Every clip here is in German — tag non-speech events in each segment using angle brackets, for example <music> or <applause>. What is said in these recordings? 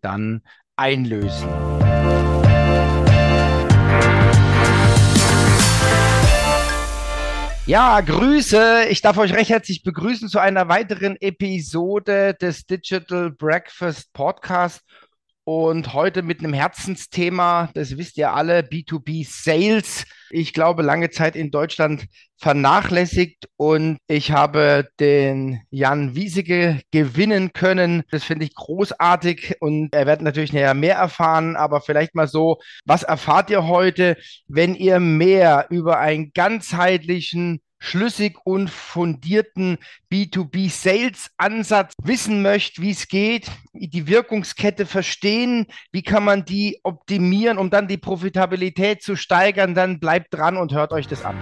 dann einlösen. Ja, Grüße. Ich darf euch recht herzlich begrüßen zu einer weiteren Episode des Digital Breakfast Podcast. Und heute mit einem Herzensthema, das wisst ihr alle, B2B Sales. Ich glaube, lange Zeit in Deutschland vernachlässigt und ich habe den Jan Wiesige gewinnen können. Das finde ich großartig und er wird natürlich näher mehr erfahren, aber vielleicht mal so, was erfahrt ihr heute, wenn ihr mehr über einen ganzheitlichen schlüssig und fundierten B2B-Sales-Ansatz wissen möchte, wie es geht, die Wirkungskette verstehen, wie kann man die optimieren, um dann die Profitabilität zu steigern, dann bleibt dran und hört euch das an.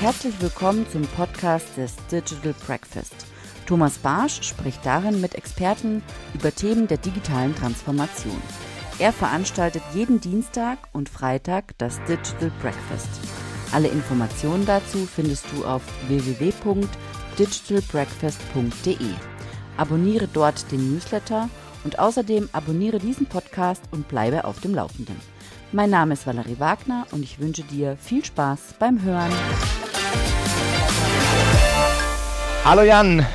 Herzlich willkommen zum Podcast des Digital Breakfast. Thomas Barsch spricht darin mit Experten über Themen der digitalen Transformation. Er veranstaltet jeden Dienstag und Freitag das Digital Breakfast. Alle Informationen dazu findest du auf www.digitalbreakfast.de. Abonniere dort den Newsletter und außerdem abonniere diesen Podcast und bleibe auf dem Laufenden. Mein Name ist Valerie Wagner und ich wünsche dir viel Spaß beim Hören. Hallo Jan.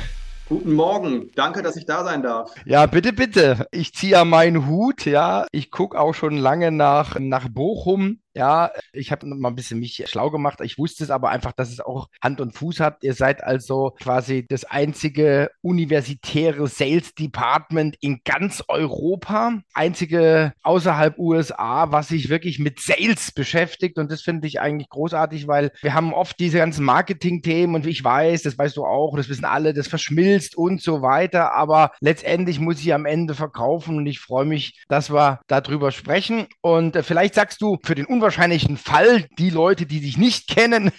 Guten Morgen, danke, dass ich da sein darf. Ja, bitte, bitte. Ich ziehe ja meinen Hut, ja. Ich gucke auch schon lange nach, nach Bochum. Ja, ich habe mal ein bisschen mich schlau gemacht. Ich wusste es aber einfach, dass es auch Hand und Fuß hat. Ihr seid also quasi das einzige universitäre Sales Department in ganz Europa. Einzige außerhalb USA, was sich wirklich mit Sales beschäftigt. Und das finde ich eigentlich großartig, weil wir haben oft diese ganzen Marketing-Themen und ich weiß, das weißt du auch, das wissen alle, das verschmilzt und so weiter. Aber letztendlich muss ich am Ende verkaufen und ich freue mich, dass wir darüber sprechen. Und äh, vielleicht sagst du für den unwahrscheinlichen Fall, die Leute, die dich nicht kennen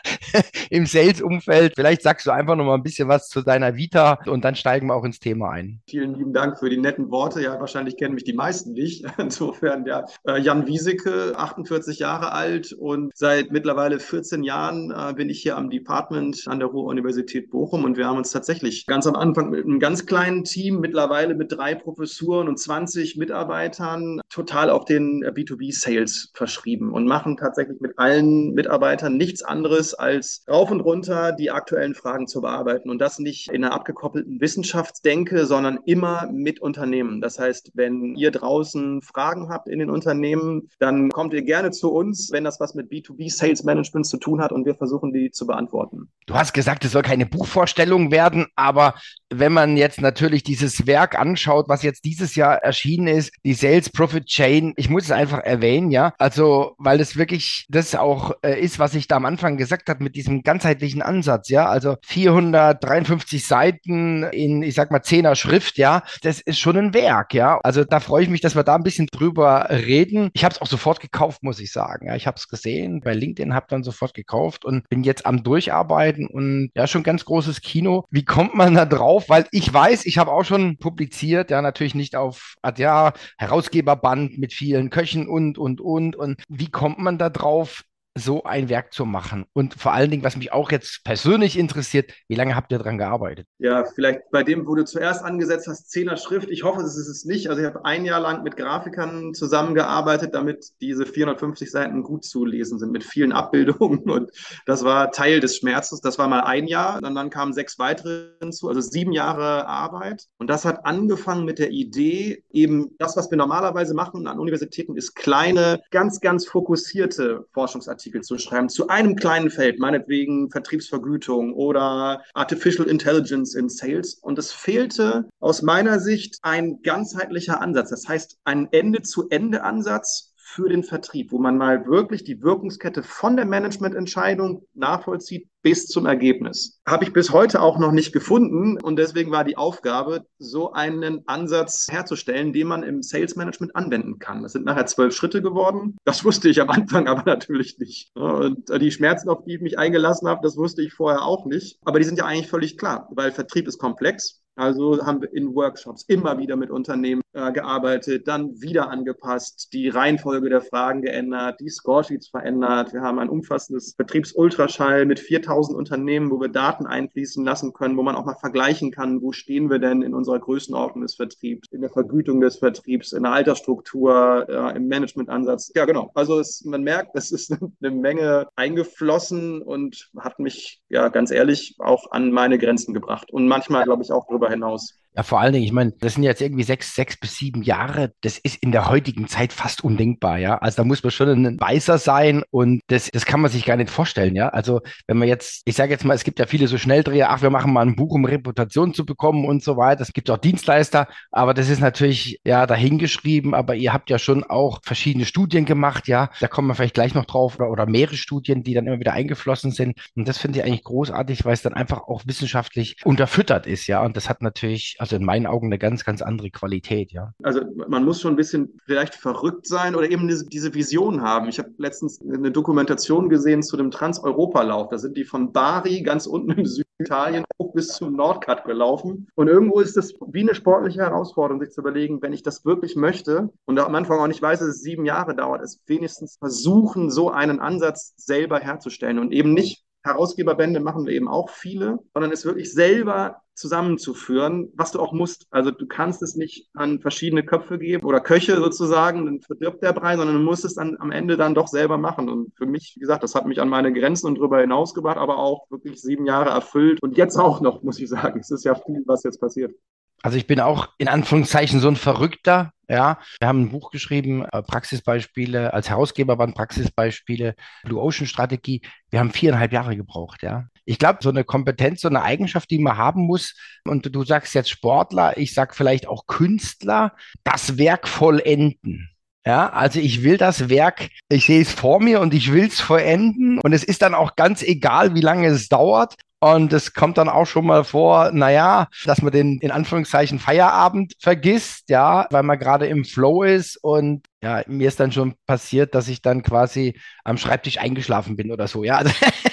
<laughs> im Sales-Umfeld, vielleicht sagst du einfach noch mal ein bisschen was zu deiner Vita und dann steigen wir auch ins Thema ein. Vielen lieben Dank für die netten Worte. Ja, wahrscheinlich kennen mich die meisten nicht. <laughs> Insofern, ja, äh, Jan Wieseke, 48 Jahre alt und seit mittlerweile 14 Jahren äh, bin ich hier am Department an der Ruhr-Universität Bochum und wir haben uns tatsächlich ganz am Anfang mit einem ganz kleinen Team, mittlerweile mit drei Professuren und 20 Mitarbeitern, total auf den B2B-Sales verschrieben geschrieben und machen tatsächlich mit allen Mitarbeitern nichts anderes als rauf und runter die aktuellen Fragen zu bearbeiten und das nicht in einer abgekoppelten Wissenschaftsdenke, sondern immer mit Unternehmen. Das heißt, wenn ihr draußen Fragen habt in den Unternehmen, dann kommt ihr gerne zu uns, wenn das was mit B2B Sales Management zu tun hat und wir versuchen, die zu beantworten. Du hast gesagt, es soll keine Buchvorstellung werden, aber wenn man jetzt natürlich dieses Werk anschaut, was jetzt dieses Jahr erschienen ist, die Sales Profit Chain, ich muss es einfach erwähnen, ja, also weil es wirklich das auch äh, ist, was ich da am Anfang gesagt habe mit diesem ganzheitlichen Ansatz, ja. Also 453 Seiten in, ich sag mal, Zehner Schrift, ja. Das ist schon ein Werk, ja. Also da freue ich mich, dass wir da ein bisschen drüber reden. Ich habe es auch sofort gekauft, muss ich sagen. Ja, ich habe es gesehen bei LinkedIn, habe dann sofort gekauft und bin jetzt am Durcharbeiten und ja, schon ganz großes Kino. Wie kommt man da drauf? Weil ich weiß, ich habe auch schon publiziert, ja, natürlich nicht auf ja, Herausgeberband mit vielen Köchen und, und, und. Und wie kommt man da drauf, so ein Werk zu machen? Und vor allen Dingen, was mich auch jetzt persönlich interessiert, wie lange habt ihr daran gearbeitet? Ja, vielleicht bei dem, wo du zuerst angesetzt hast, Zehner Schrift. Ich hoffe, es ist es nicht. Also ich habe ein Jahr lang mit Grafikern zusammengearbeitet, damit diese 450 Seiten gut zu lesen sind, mit vielen Abbildungen. Und das war Teil des Schmerzes. Das war mal ein Jahr. Und dann kamen sechs weitere hinzu, also sieben Jahre Arbeit. Und das hat angefangen mit der Idee, eben das, was wir normalerweise machen an Universitäten, ist kleine, ganz, ganz fokussierte Forschungsartikel Artikel zu schreiben zu einem kleinen Feld, meinetwegen Vertriebsvergütung oder Artificial Intelligence in Sales. Und es fehlte aus meiner Sicht ein ganzheitlicher Ansatz. Das heißt, ein Ende-zu-Ende-Ansatz für den Vertrieb, wo man mal wirklich die Wirkungskette von der Managemententscheidung nachvollzieht bis zum Ergebnis. Habe ich bis heute auch noch nicht gefunden und deswegen war die Aufgabe, so einen Ansatz herzustellen, den man im Sales Management anwenden kann. Das sind nachher zwölf Schritte geworden. Das wusste ich am Anfang aber <laughs> natürlich nicht. Und die Schmerzen, auf die ich mich eingelassen habe, das wusste ich vorher auch nicht. Aber die sind ja eigentlich völlig klar, weil Vertrieb ist komplex. Also haben wir in Workshops immer wieder mit Unternehmen äh, gearbeitet, dann wieder angepasst, die Reihenfolge der Fragen geändert, die Scoresheets verändert. Wir haben ein umfassendes Vertriebsultraschall mit 4000 Unternehmen, wo wir Daten einfließen lassen können, wo man auch mal vergleichen kann, wo stehen wir denn in unserer Größenordnung des Vertriebs, in der Vergütung des Vertriebs, in der Altersstruktur, äh, im Managementansatz. Ja, genau. Also es, man merkt, es ist <laughs> eine Menge eingeflossen und hat mich, ja, ganz ehrlich, auch an meine Grenzen gebracht und manchmal, glaube ich, auch darüber hinaus. Ja, vor allen Dingen, ich meine, das sind jetzt irgendwie sechs, sechs bis sieben Jahre. Das ist in der heutigen Zeit fast undenkbar, ja. Also da muss man schon ein Weißer sein und das, das kann man sich gar nicht vorstellen, ja. Also wenn man jetzt, ich sage jetzt mal, es gibt ja viele so Schnelldreher, ach, wir machen mal ein Buch, um Reputation zu bekommen und so weiter. Es gibt auch Dienstleister, aber das ist natürlich ja dahingeschrieben, aber ihr habt ja schon auch verschiedene Studien gemacht, ja. Da kommen wir vielleicht gleich noch drauf oder, oder mehrere Studien, die dann immer wieder eingeflossen sind. Und das finde ich eigentlich großartig, weil es dann einfach auch wissenschaftlich unterfüttert ist, ja. Und das hat natürlich, also in meinen Augen eine ganz, ganz andere Qualität, ja. Also man muss schon ein bisschen vielleicht verrückt sein oder eben diese, diese Vision haben. Ich habe letztens eine Dokumentation gesehen zu dem Trans-Europa-Lauf. Da sind die von Bari ganz unten im Süditalien hoch bis zum Nordkap gelaufen. Und irgendwo ist das wie eine sportliche Herausforderung, sich zu überlegen, wenn ich das wirklich möchte und am Anfang auch nicht weiß, dass es sieben Jahre dauert, es wenigstens versuchen, so einen Ansatz selber herzustellen und eben nicht Herausgeberbände machen wir eben auch viele, sondern es wirklich selber zusammenzuführen, was du auch musst. Also du kannst es nicht an verschiedene Köpfe geben oder Köche sozusagen, dann verdirbt der Brei, sondern du musst es dann am Ende dann doch selber machen. Und für mich, wie gesagt, das hat mich an meine Grenzen und darüber hinaus gebracht, aber auch wirklich sieben Jahre erfüllt. Und jetzt auch noch, muss ich sagen. Es ist ja viel, was jetzt passiert. Also ich bin auch in Anführungszeichen so ein Verrückter. Ja, wir haben ein Buch geschrieben, äh, Praxisbeispiele. Als Herausgeber waren Praxisbeispiele, Blue Ocean Strategie. Wir haben viereinhalb Jahre gebraucht. Ja, ich glaube, so eine Kompetenz, so eine Eigenschaft, die man haben muss. Und du sagst jetzt Sportler, ich sag vielleicht auch Künstler, das Werk vollenden. Ja, also ich will das Werk, ich sehe es vor mir und ich will es vollenden. Und es ist dann auch ganz egal, wie lange es dauert. Und es kommt dann auch schon mal vor, naja, dass man den in Anführungszeichen Feierabend vergisst, ja, weil man gerade im Flow ist. Und ja, mir ist dann schon passiert, dass ich dann quasi am Schreibtisch eingeschlafen bin oder so, ja. <laughs>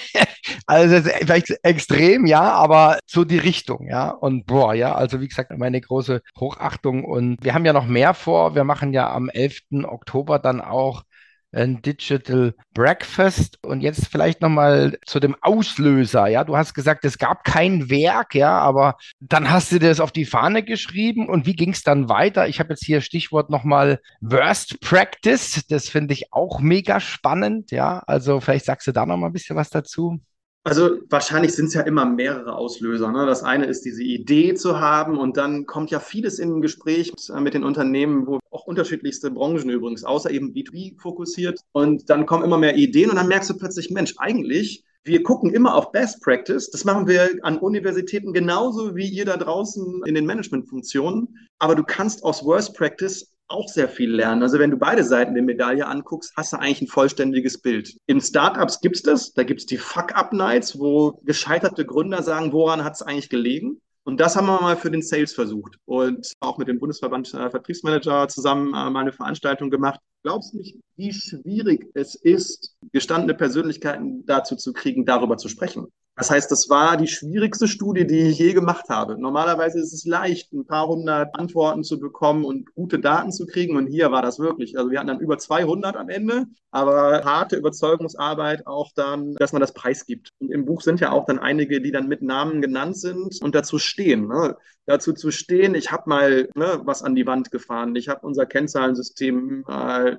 vielleicht extrem, ja, aber so die Richtung, ja. Und boah, ja, also wie gesagt, meine große Hochachtung. Und wir haben ja noch mehr vor. Wir machen ja am 11. Oktober dann auch ein Digital Breakfast. Und jetzt vielleicht nochmal zu dem Auslöser. Ja, du hast gesagt, es gab kein Werk, ja, aber dann hast du das auf die Fahne geschrieben. Und wie ging es dann weiter? Ich habe jetzt hier Stichwort nochmal Worst Practice. Das finde ich auch mega spannend. Ja, also vielleicht sagst du da nochmal ein bisschen was dazu. Also wahrscheinlich sind es ja immer mehrere Auslöser. Ne? Das eine ist diese Idee zu haben und dann kommt ja vieles in ein Gespräch mit, mit den Unternehmen, wo auch unterschiedlichste Branchen übrigens, außer eben B2B fokussiert. Und dann kommen immer mehr Ideen und dann merkst du plötzlich, Mensch, eigentlich wir gucken immer auf Best Practice. Das machen wir an Universitäten genauso wie ihr da draußen in den Managementfunktionen. Aber du kannst aus Worst Practice auch sehr viel lernen. Also wenn du beide Seiten der Medaille anguckst, hast du eigentlich ein vollständiges Bild. In Startups gibt's das. Da gibt's die Fuck-Up-Nights, wo gescheiterte Gründer sagen, woran hat's eigentlich gelegen? Und das haben wir mal für den Sales versucht und auch mit dem Bundesverband äh, Vertriebsmanager zusammen äh, mal eine Veranstaltung gemacht. Glaubst du nicht, wie schwierig es ist, gestandene Persönlichkeiten dazu zu kriegen, darüber zu sprechen? Das heißt, das war die schwierigste Studie, die ich je gemacht habe. Normalerweise ist es leicht, ein paar hundert Antworten zu bekommen und gute Daten zu kriegen. Und hier war das wirklich. Also wir hatten dann über 200 am Ende, aber harte Überzeugungsarbeit auch dann, dass man das preisgibt. Und im Buch sind ja auch dann einige, die dann mit Namen genannt sind und dazu stehen. Ne? Dazu zu stehen, ich habe mal ne, was an die Wand gefahren, ich habe unser Kennzahlensystem äh,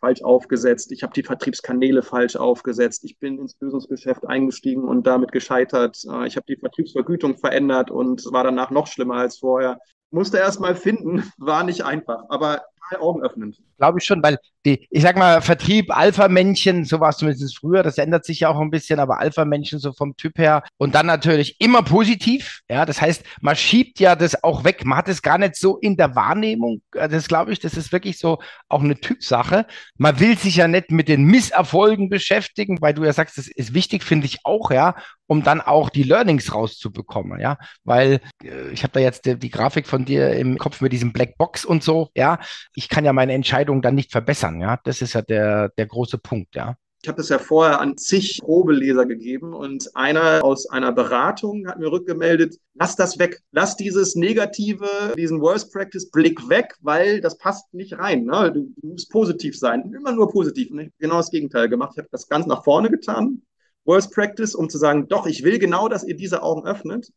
falsch aufgesetzt, ich habe die Vertriebskanäle falsch aufgesetzt, ich bin ins Lösungsgeschäft eingestiegen und damit gescheitert, äh, ich habe die Vertriebsvergütung verändert und war danach noch schlimmer als vorher. Musste erst mal finden, <laughs> war nicht einfach, aber augenöffnend. Glaube ich schon, weil die, ich sag mal, Vertrieb, Alpha-Männchen, so war es zumindest früher, das ändert sich ja auch ein bisschen, aber Alpha-Männchen so vom Typ her. Und dann natürlich immer positiv, ja, das heißt, man schiebt ja das auch weg. Man hat es gar nicht so in der Wahrnehmung. Das glaube ich, das ist wirklich so auch eine Typsache. Man will sich ja nicht mit den Misserfolgen beschäftigen, weil du ja sagst, das ist wichtig, finde ich auch, ja, um dann auch die Learnings rauszubekommen, ja, weil äh, ich habe da jetzt die, die, Grafik von dir im Kopf mit diesem Black Box und so, ja, ich kann ja meine Entscheidung dann nicht verbessern, ja, das ist ja der, der große Punkt, ja. Ich habe das ja vorher an zig Probeleser gegeben und einer aus einer Beratung hat mir rückgemeldet, lass das weg, lass dieses negative, diesen Worst Practice Blick weg, weil das passt nicht rein. Ne? Du, musst positiv sein, immer nur positiv. Und ich habe genau das Gegenteil gemacht. Ich habe das ganz nach vorne getan, Worst Practice, um zu sagen, doch, ich will genau, dass ihr diese Augen öffnet.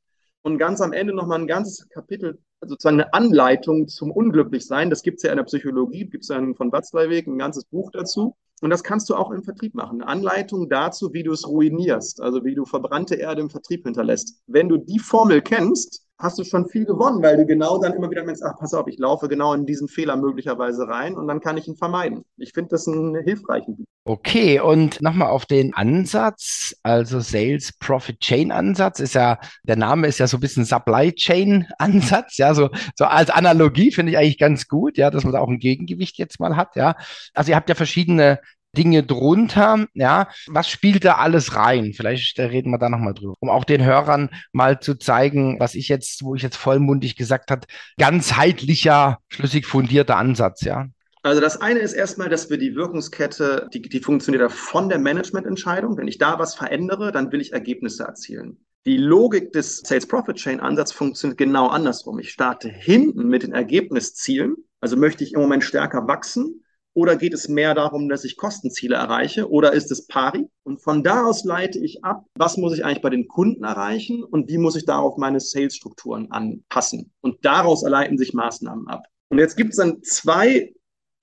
Und ganz am Ende nochmal ein ganzes Kapitel, sozusagen eine Anleitung zum Unglücklichsein. Das gibt es ja in der Psychologie, gibt es ja von Watzlawick ein ganzes Buch dazu. Und das kannst du auch im Vertrieb machen. Anleitung dazu, wie du es ruinierst, also wie du verbrannte Erde im Vertrieb hinterlässt. Wenn du die Formel kennst, hast du schon viel gewonnen, weil du genau dann immer wieder merkst, ach, pass auf, ich laufe genau in diesen Fehler möglicherweise rein und dann kann ich ihn vermeiden. Ich finde das einen hilfreichen. Okay, und nochmal auf den Ansatz, also Sales Profit Chain Ansatz ist ja, der Name ist ja so ein bisschen Supply Chain <laughs> Ansatz, ja, so, so als Analogie finde ich eigentlich ganz gut, ja, dass man da auch ein Gegengewicht jetzt mal hat, ja. Also ihr habt ja verschiedene Dinge drunter. Ja, was spielt da alles rein? Vielleicht reden wir da nochmal drüber, um auch den Hörern mal zu zeigen, was ich jetzt, wo ich jetzt vollmundig gesagt habe, ganzheitlicher, schlüssig fundierter Ansatz, ja. Also das eine ist erstmal, dass wir die Wirkungskette, die, die funktioniert ja von der Managemententscheidung. Wenn ich da was verändere, dann will ich Ergebnisse erzielen. Die Logik des Sales Profit Chain Ansatz funktioniert genau andersrum. Ich starte hinten mit den Ergebniszielen. Also möchte ich im Moment stärker wachsen, oder geht es mehr darum, dass ich Kostenziele erreiche? Oder ist es pari? Und von da aus leite ich ab, was muss ich eigentlich bei den Kunden erreichen und wie muss ich darauf meine Sales-Strukturen anpassen? Und daraus erleiten sich Maßnahmen ab. Und jetzt gibt es dann zwei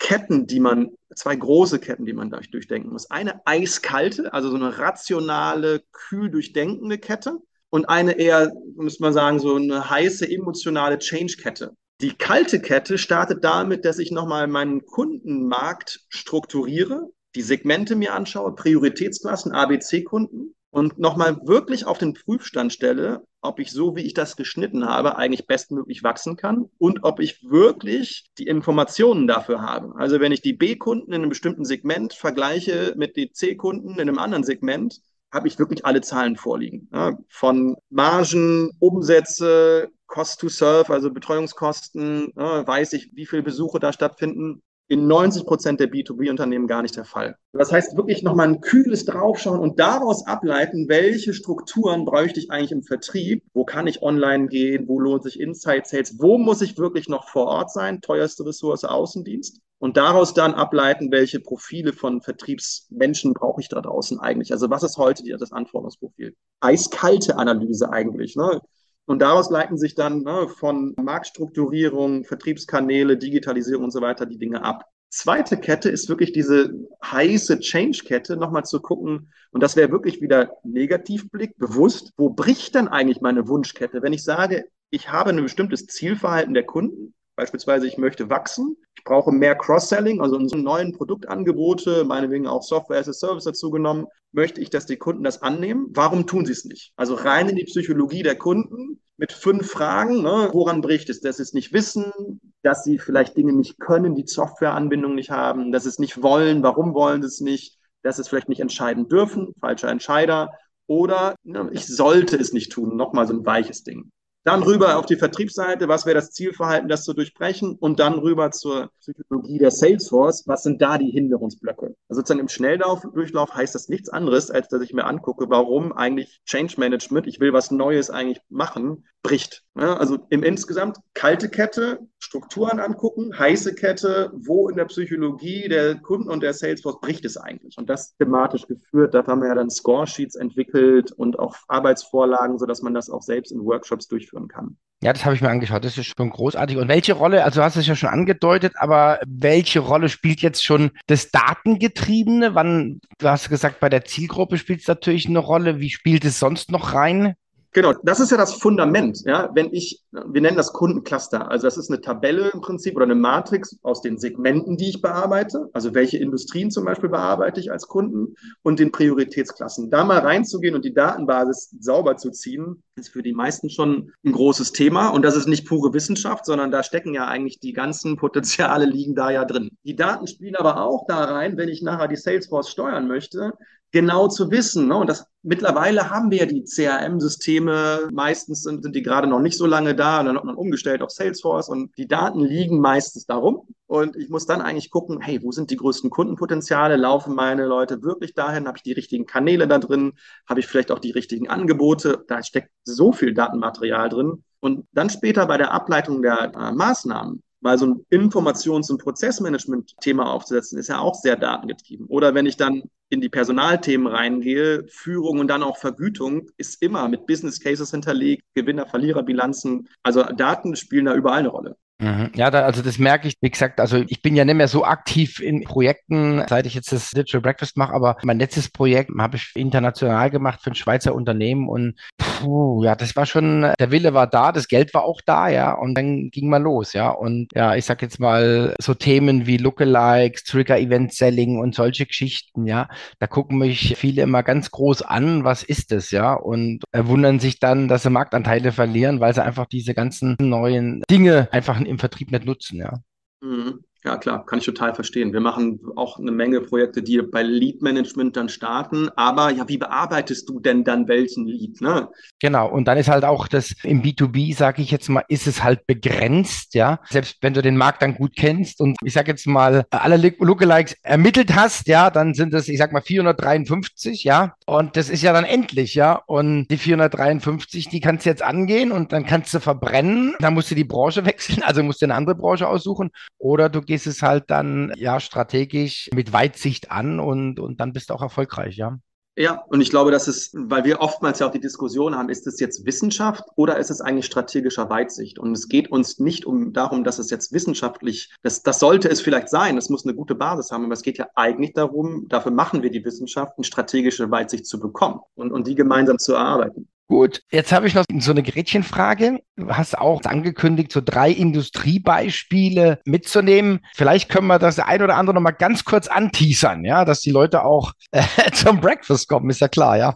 Ketten, die man, zwei große Ketten, die man durchdenken muss. Eine eiskalte, also so eine rationale, kühl durchdenkende Kette und eine eher, müsste man sagen, so eine heiße, emotionale Change-Kette. Die kalte Kette startet damit, dass ich nochmal meinen Kundenmarkt strukturiere, die Segmente mir anschaue, Prioritätsklassen, ABC-Kunden und nochmal wirklich auf den Prüfstand stelle, ob ich so, wie ich das geschnitten habe, eigentlich bestmöglich wachsen kann und ob ich wirklich die Informationen dafür habe. Also wenn ich die B-Kunden in einem bestimmten Segment vergleiche mit den C-Kunden in einem anderen Segment, habe ich wirklich alle Zahlen vorliegen. Ja, von Margen, Umsätze, Cost to Serve, also Betreuungskosten, ja, weiß ich, wie viele Besuche da stattfinden. In 90 Prozent der B2B-Unternehmen gar nicht der Fall. Das heißt, wirklich nochmal ein kühles Draufschauen und daraus ableiten, welche Strukturen bräuchte ich eigentlich im Vertrieb? Wo kann ich online gehen? Wo lohnt sich Inside Sales? Wo muss ich wirklich noch vor Ort sein? Teuerste Ressource Außendienst und daraus dann ableiten, welche Profile von Vertriebsmenschen brauche ich da draußen eigentlich. Also was ist heute das Anforderungsprofil? Eiskalte Analyse eigentlich. Ne? Und daraus leiten sich dann ne, von Marktstrukturierung, Vertriebskanäle, Digitalisierung und so weiter die Dinge ab. Zweite Kette ist wirklich diese heiße Change-Kette, nochmal zu gucken, und das wäre wirklich wieder Negativblick, bewusst, wo bricht denn eigentlich meine Wunschkette? Wenn ich sage, ich habe ein bestimmtes Zielverhalten der Kunden, Beispielsweise, ich möchte wachsen, ich brauche mehr Cross-Selling, also unsere neuen Produktangebote, meinetwegen auch Software as a Service dazu genommen, möchte ich, dass die Kunden das annehmen. Warum tun sie es nicht? Also rein in die Psychologie der Kunden mit fünf Fragen. Ne? Woran bricht es? Dass sie es nicht wissen, dass sie vielleicht Dinge nicht können, die Softwareanbindung nicht haben, dass sie es nicht wollen, warum wollen sie es nicht, dass sie es vielleicht nicht entscheiden dürfen, falscher Entscheider. Oder ne, ich sollte es nicht tun, nochmal so ein weiches Ding. Dann rüber auf die Vertriebsseite, was wäre das Zielverhalten, das zu durchbrechen und dann rüber zur Psychologie der Salesforce, was sind da die Hinderungsblöcke? Also sozusagen im Schnelldurchlauf heißt das nichts anderes, als dass ich mir angucke, warum eigentlich Change Management, ich will was Neues eigentlich machen, bricht. Ja, also im insgesamt kalte Kette, Strukturen angucken, heiße Kette, wo in der Psychologie der Kunden und der Salesforce bricht es eigentlich? Und das thematisch geführt, da haben wir ja dann Score-Sheets entwickelt und auch Arbeitsvorlagen, sodass man das auch selbst in Workshops durchführen kann. Ja, das habe ich mir angeschaut. Das ist schon großartig. Und welche Rolle, also du hast es ja schon angedeutet, aber welche Rolle spielt jetzt schon das Datengetriebene? Wann, du hast gesagt, bei der Zielgruppe spielt es natürlich eine Rolle. Wie spielt es sonst noch rein? Genau, das ist ja das Fundament. Ja, wenn ich, wir nennen das Kundencluster. Also das ist eine Tabelle im Prinzip oder eine Matrix aus den Segmenten, die ich bearbeite. Also welche Industrien zum Beispiel bearbeite ich als Kunden und den Prioritätsklassen. Da mal reinzugehen und die Datenbasis sauber zu ziehen, ist für die meisten schon ein großes Thema. Und das ist nicht pure Wissenschaft, sondern da stecken ja eigentlich die ganzen Potenziale liegen da ja drin. Die Daten spielen aber auch da rein, wenn ich nachher die Salesforce steuern möchte, genau zu wissen. Ne? Und das mittlerweile haben wir ja die CRM-Systeme, meistens sind, sind die gerade noch nicht so lange da, und dann hat man umgestellt auf Salesforce und die Daten liegen meistens darum. Und ich muss dann eigentlich gucken, hey, wo sind die größten Kundenpotenziale? Laufen meine Leute wirklich dahin? Habe ich die richtigen Kanäle da drin? Habe ich vielleicht auch die richtigen Angebote? Da steckt so viel Datenmaterial drin. Und dann später bei der Ableitung der äh, Maßnahmen weil so ein Informations- und Prozessmanagement-Thema aufzusetzen, ist ja auch sehr datengetrieben. Oder wenn ich dann in die Personalthemen reingehe, Führung und dann auch Vergütung ist immer mit Business Cases hinterlegt, Gewinner-Verlierer-Bilanzen. Also Daten spielen da überall eine Rolle. Mhm. Ja, da, also das merke ich, wie gesagt, also ich bin ja nicht mehr so aktiv in Projekten, seit ich jetzt das Digital Breakfast mache, aber mein letztes Projekt habe ich international gemacht für ein Schweizer Unternehmen und puh, ja, das war schon, der Wille war da, das Geld war auch da, ja, und dann ging mal los, ja, und ja, ich sag jetzt mal so Themen wie Lookalikes, Trigger-Event-Selling und solche Geschichten, ja, da gucken mich viele immer ganz groß an, was ist das, ja, und wundern sich dann, dass sie Marktanteile verlieren, weil sie einfach diese ganzen neuen Dinge einfach im Vertrieb nicht nutzen, ja. Mhm. Ja, klar, kann ich total verstehen. Wir machen auch eine Menge Projekte, die bei Lead Management dann starten. Aber ja, wie bearbeitest du denn dann welchen Lead? Ne? Genau. Und dann ist halt auch das im B2B, sage ich jetzt mal, ist es halt begrenzt, ja. Selbst wenn du den Markt dann gut kennst und ich sage jetzt mal alle Lookalikes ermittelt hast, ja, dann sind es, ich sag mal 453, ja. Und das ist ja dann endlich, ja. Und die 453, die kannst du jetzt angehen und dann kannst du verbrennen. Dann musst du die Branche wechseln, also musst du eine andere Branche aussuchen oder du gehst es halt dann ja strategisch mit Weitsicht an und, und dann bist du auch erfolgreich, ja. Ja, und ich glaube, dass es, weil wir oftmals ja auch die Diskussion haben, ist es jetzt Wissenschaft oder ist es eigentlich strategischer Weitsicht? Und es geht uns nicht um darum, dass es jetzt wissenschaftlich, das, das sollte es vielleicht sein, es muss eine gute Basis haben, aber es geht ja eigentlich darum, dafür machen wir die Wissenschaft, eine strategische Weitsicht zu bekommen und, und die gemeinsam zu erarbeiten. Gut, jetzt habe ich noch so eine Gretchenfrage. Du hast auch angekündigt, so drei Industriebeispiele mitzunehmen. Vielleicht können wir das ein oder andere noch mal ganz kurz anteasern, ja, dass die Leute auch äh, <laughs> zum Breakfast kommen, ist ja klar, ja.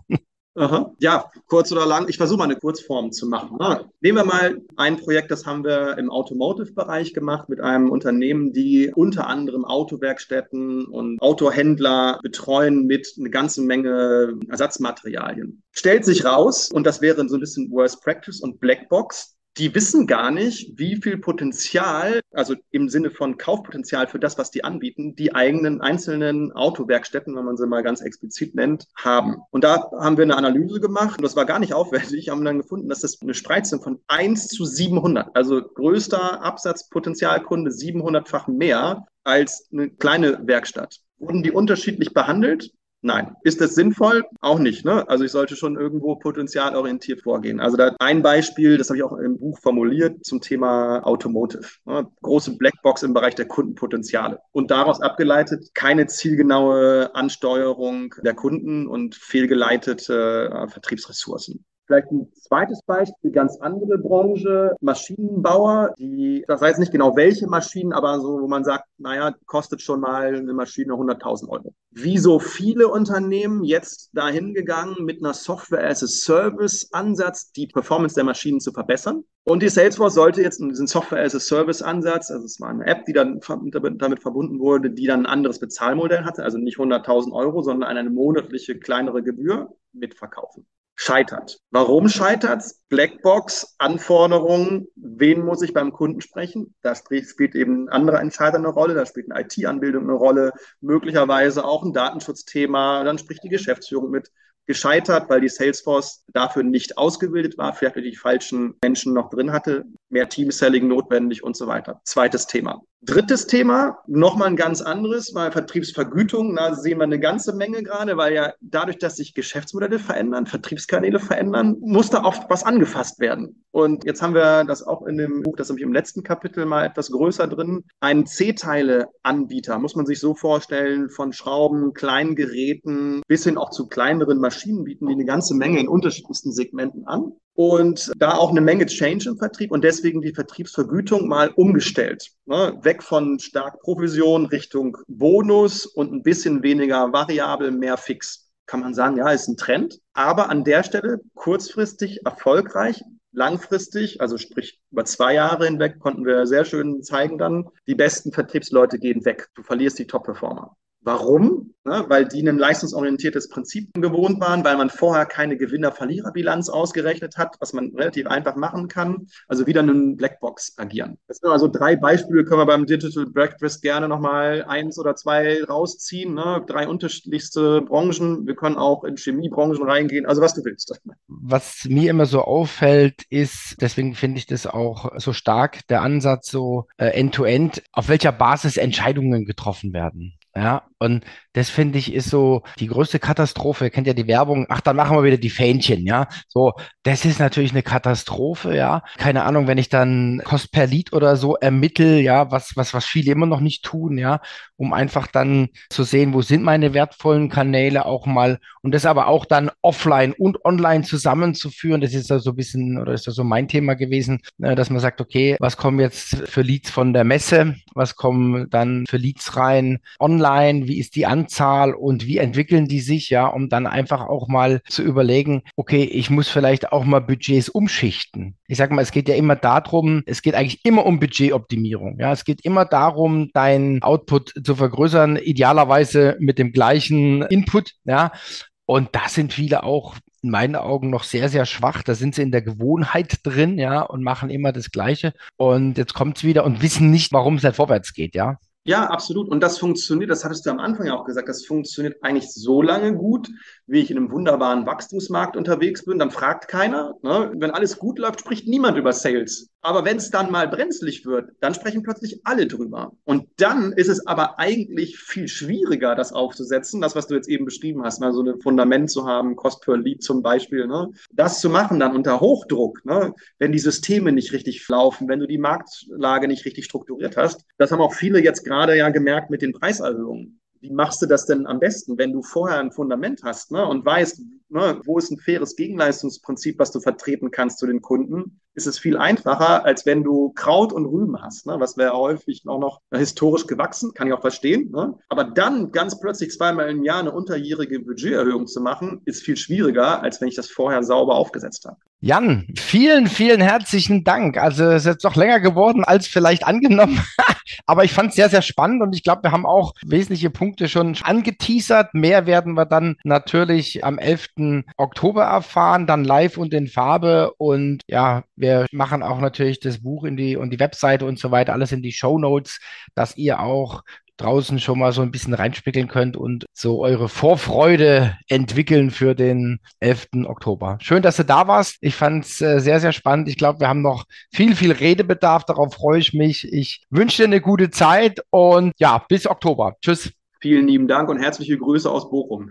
Aha. Ja, kurz oder lang. Ich versuche mal eine Kurzform zu machen. Ah, nehmen wir mal ein Projekt, das haben wir im Automotive-Bereich gemacht mit einem Unternehmen, die unter anderem Autowerkstätten und Autohändler betreuen mit einer ganzen Menge Ersatzmaterialien. Stellt sich raus, und das wäre so ein bisschen Worst Practice und Blackbox, die wissen gar nicht, wie viel Potenzial, also im Sinne von Kaufpotenzial für das, was die anbieten, die eigenen einzelnen Autowerkstätten, wenn man sie mal ganz explizit nennt, haben. Und da haben wir eine Analyse gemacht und das war gar nicht aufwendig, haben dann gefunden, dass das eine Spreizung von 1 zu 700, also größter Absatzpotenzialkunde 700-fach mehr als eine kleine Werkstatt. Wurden die unterschiedlich behandelt? Nein. Ist das sinnvoll? Auch nicht. Ne? Also ich sollte schon irgendwo potenzialorientiert vorgehen. Also da ein Beispiel, das habe ich auch im Buch formuliert zum Thema Automotive. Ne? Große Blackbox im Bereich der Kundenpotenziale. Und daraus abgeleitet keine zielgenaue Ansteuerung der Kunden und fehlgeleitete äh, Vertriebsressourcen. Vielleicht ein zweites Beispiel, ganz andere Branche, Maschinenbauer, die, das heißt nicht genau welche Maschinen, aber so, wo man sagt, naja, kostet schon mal eine Maschine 100.000 Euro. Wie so viele Unternehmen jetzt dahin gegangen mit einer Software as a Service Ansatz, die Performance der Maschinen zu verbessern. Und die Salesforce sollte jetzt diesen Software as a Service Ansatz, also es war eine App, die dann damit verbunden wurde, die dann ein anderes Bezahlmodell hatte, also nicht 100.000 Euro, sondern eine monatliche kleinere Gebühr mitverkaufen scheitert. Warum scheitert Blackbox, Anforderungen, wen muss ich beim Kunden sprechen? Da spielt eben ein anderer Entscheider eine Rolle, da spielt eine IT-Anbildung eine Rolle, möglicherweise auch ein Datenschutzthema, dann spricht die Geschäftsführung mit. Gescheitert, weil die Salesforce dafür nicht ausgebildet war, vielleicht die falschen Menschen noch drin hatte. Mehr Team-Selling notwendig und so weiter. Zweites Thema. Drittes Thema, nochmal ein ganz anderes, weil Vertriebsvergütung, da sehen wir eine ganze Menge gerade, weil ja dadurch, dass sich Geschäftsmodelle verändern, Vertriebskanäle verändern, muss da oft was angefasst werden. Und jetzt haben wir das auch in dem Buch, das habe ich im letzten Kapitel mal etwas größer drin, einen C-Teile-Anbieter, muss man sich so vorstellen, von Schrauben, kleinen Geräten bis hin auch zu kleineren Maschinen bieten die eine ganze Menge in unterschiedlichsten Segmenten an und da auch eine Menge Change im Vertrieb und deswegen die Vertriebsvergütung mal umgestellt. Ne? Weg von stark Provision Richtung Bonus und ein bisschen weniger variabel, mehr fix. Kann man sagen, ja, ist ein Trend. Aber an der Stelle kurzfristig erfolgreich, langfristig, also sprich über zwei Jahre hinweg, konnten wir sehr schön zeigen dann, die besten Vertriebsleute gehen weg. Du verlierst die Top-Performer. Warum? Ne, weil die ein leistungsorientiertes Prinzip gewohnt waren, weil man vorher keine Gewinner-Verlierer-Bilanz ausgerechnet hat, was man relativ einfach machen kann. Also wieder einen Blackbox agieren. Das sind also drei Beispiele, können wir beim Digital Breakfast gerne nochmal eins oder zwei rausziehen. Ne? Drei unterschiedlichste Branchen. Wir können auch in Chemiebranchen reingehen. Also was du willst. Was mir immer so auffällt, ist, deswegen finde ich das auch so stark, der Ansatz so äh, end-to-end, -End, auf welcher Basis Entscheidungen getroffen werden. Ja, und das finde ich ist so die größte Katastrophe. Ihr kennt ja die Werbung. Ach, dann machen wir wieder die Fähnchen, ja. So, das ist natürlich eine Katastrophe, ja. Keine Ahnung, wenn ich dann Kost per Lied oder so ermittel, ja, was, was, was viele immer noch nicht tun, ja, um einfach dann zu sehen, wo sind meine wertvollen Kanäle auch mal und das aber auch dann offline und online zusammenzuführen. Das ist ja so ein bisschen, oder ist das so mein Thema gewesen, äh, dass man sagt, okay, was kommen jetzt für Leads von der Messe? Was kommen dann für Leads rein online? online, wie ist die Anzahl und wie entwickeln die sich, ja, um dann einfach auch mal zu überlegen, okay, ich muss vielleicht auch mal Budgets umschichten. Ich sage mal, es geht ja immer darum, es geht eigentlich immer um Budgetoptimierung. Ja, es geht immer darum, deinen Output zu vergrößern, idealerweise mit dem gleichen Input. Ja, und da sind viele auch in meinen Augen noch sehr, sehr schwach. Da sind sie in der Gewohnheit drin, ja, und machen immer das Gleiche. Und jetzt kommt es wieder und wissen nicht, warum es nicht vorwärts geht, ja. Ja, absolut. Und das funktioniert, das hattest du am Anfang ja auch gesagt, das funktioniert eigentlich so lange gut, wie ich in einem wunderbaren Wachstumsmarkt unterwegs bin. Dann fragt keiner. Ne? Wenn alles gut läuft, spricht niemand über Sales. Aber wenn es dann mal brenzlig wird, dann sprechen plötzlich alle drüber. Und dann ist es aber eigentlich viel schwieriger, das aufzusetzen. Das, was du jetzt eben beschrieben hast, mal so ein Fundament zu haben, Cost per Lead zum Beispiel. Ne? Das zu machen dann unter Hochdruck, ne? wenn die Systeme nicht richtig laufen, wenn du die Marktlage nicht richtig strukturiert hast. Das haben auch viele jetzt gerade ja gemerkt mit den Preiserhöhungen wie machst du das denn am besten, wenn du vorher ein Fundament hast ne, und weißt, ne, wo ist ein faires Gegenleistungsprinzip, was du vertreten kannst zu den Kunden, ist es viel einfacher, als wenn du Kraut und Rüben hast, ne, was wäre häufig auch noch historisch gewachsen, kann ich auch verstehen. Ne? Aber dann ganz plötzlich zweimal im Jahr eine unterjährige Budgeterhöhung zu machen, ist viel schwieriger, als wenn ich das vorher sauber aufgesetzt habe. Jan, vielen, vielen herzlichen Dank. Also es ist jetzt doch länger geworden als vielleicht angenommen. <laughs> Aber ich fand es sehr, sehr spannend und ich glaube, wir haben auch wesentliche Punkte schon angeteasert. Mehr werden wir dann natürlich am 11. Oktober erfahren, dann live und in Farbe. Und ja, wir machen auch natürlich das Buch in die und die Webseite und so weiter, alles in die Show Notes, dass ihr auch draußen schon mal so ein bisschen reinspiegeln könnt und so eure Vorfreude entwickeln für den 11. Oktober. Schön, dass du da warst. Ich fand es äh, sehr, sehr spannend. Ich glaube, wir haben noch viel, viel Redebedarf. Darauf freue ich mich. Ich wünsche dir eine gute Zeit und ja, bis Oktober. Tschüss. Vielen lieben Dank und herzliche Grüße aus Bochum.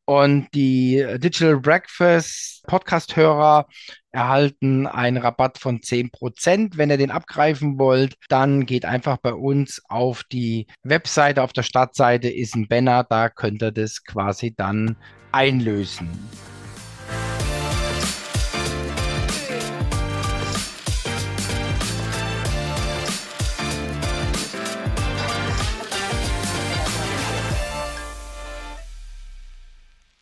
Und die Digital Breakfast Podcast-Hörer erhalten einen Rabatt von 10%. Wenn ihr den abgreifen wollt, dann geht einfach bei uns auf die Webseite. Auf der Startseite ist ein Banner, da könnt ihr das quasi dann einlösen.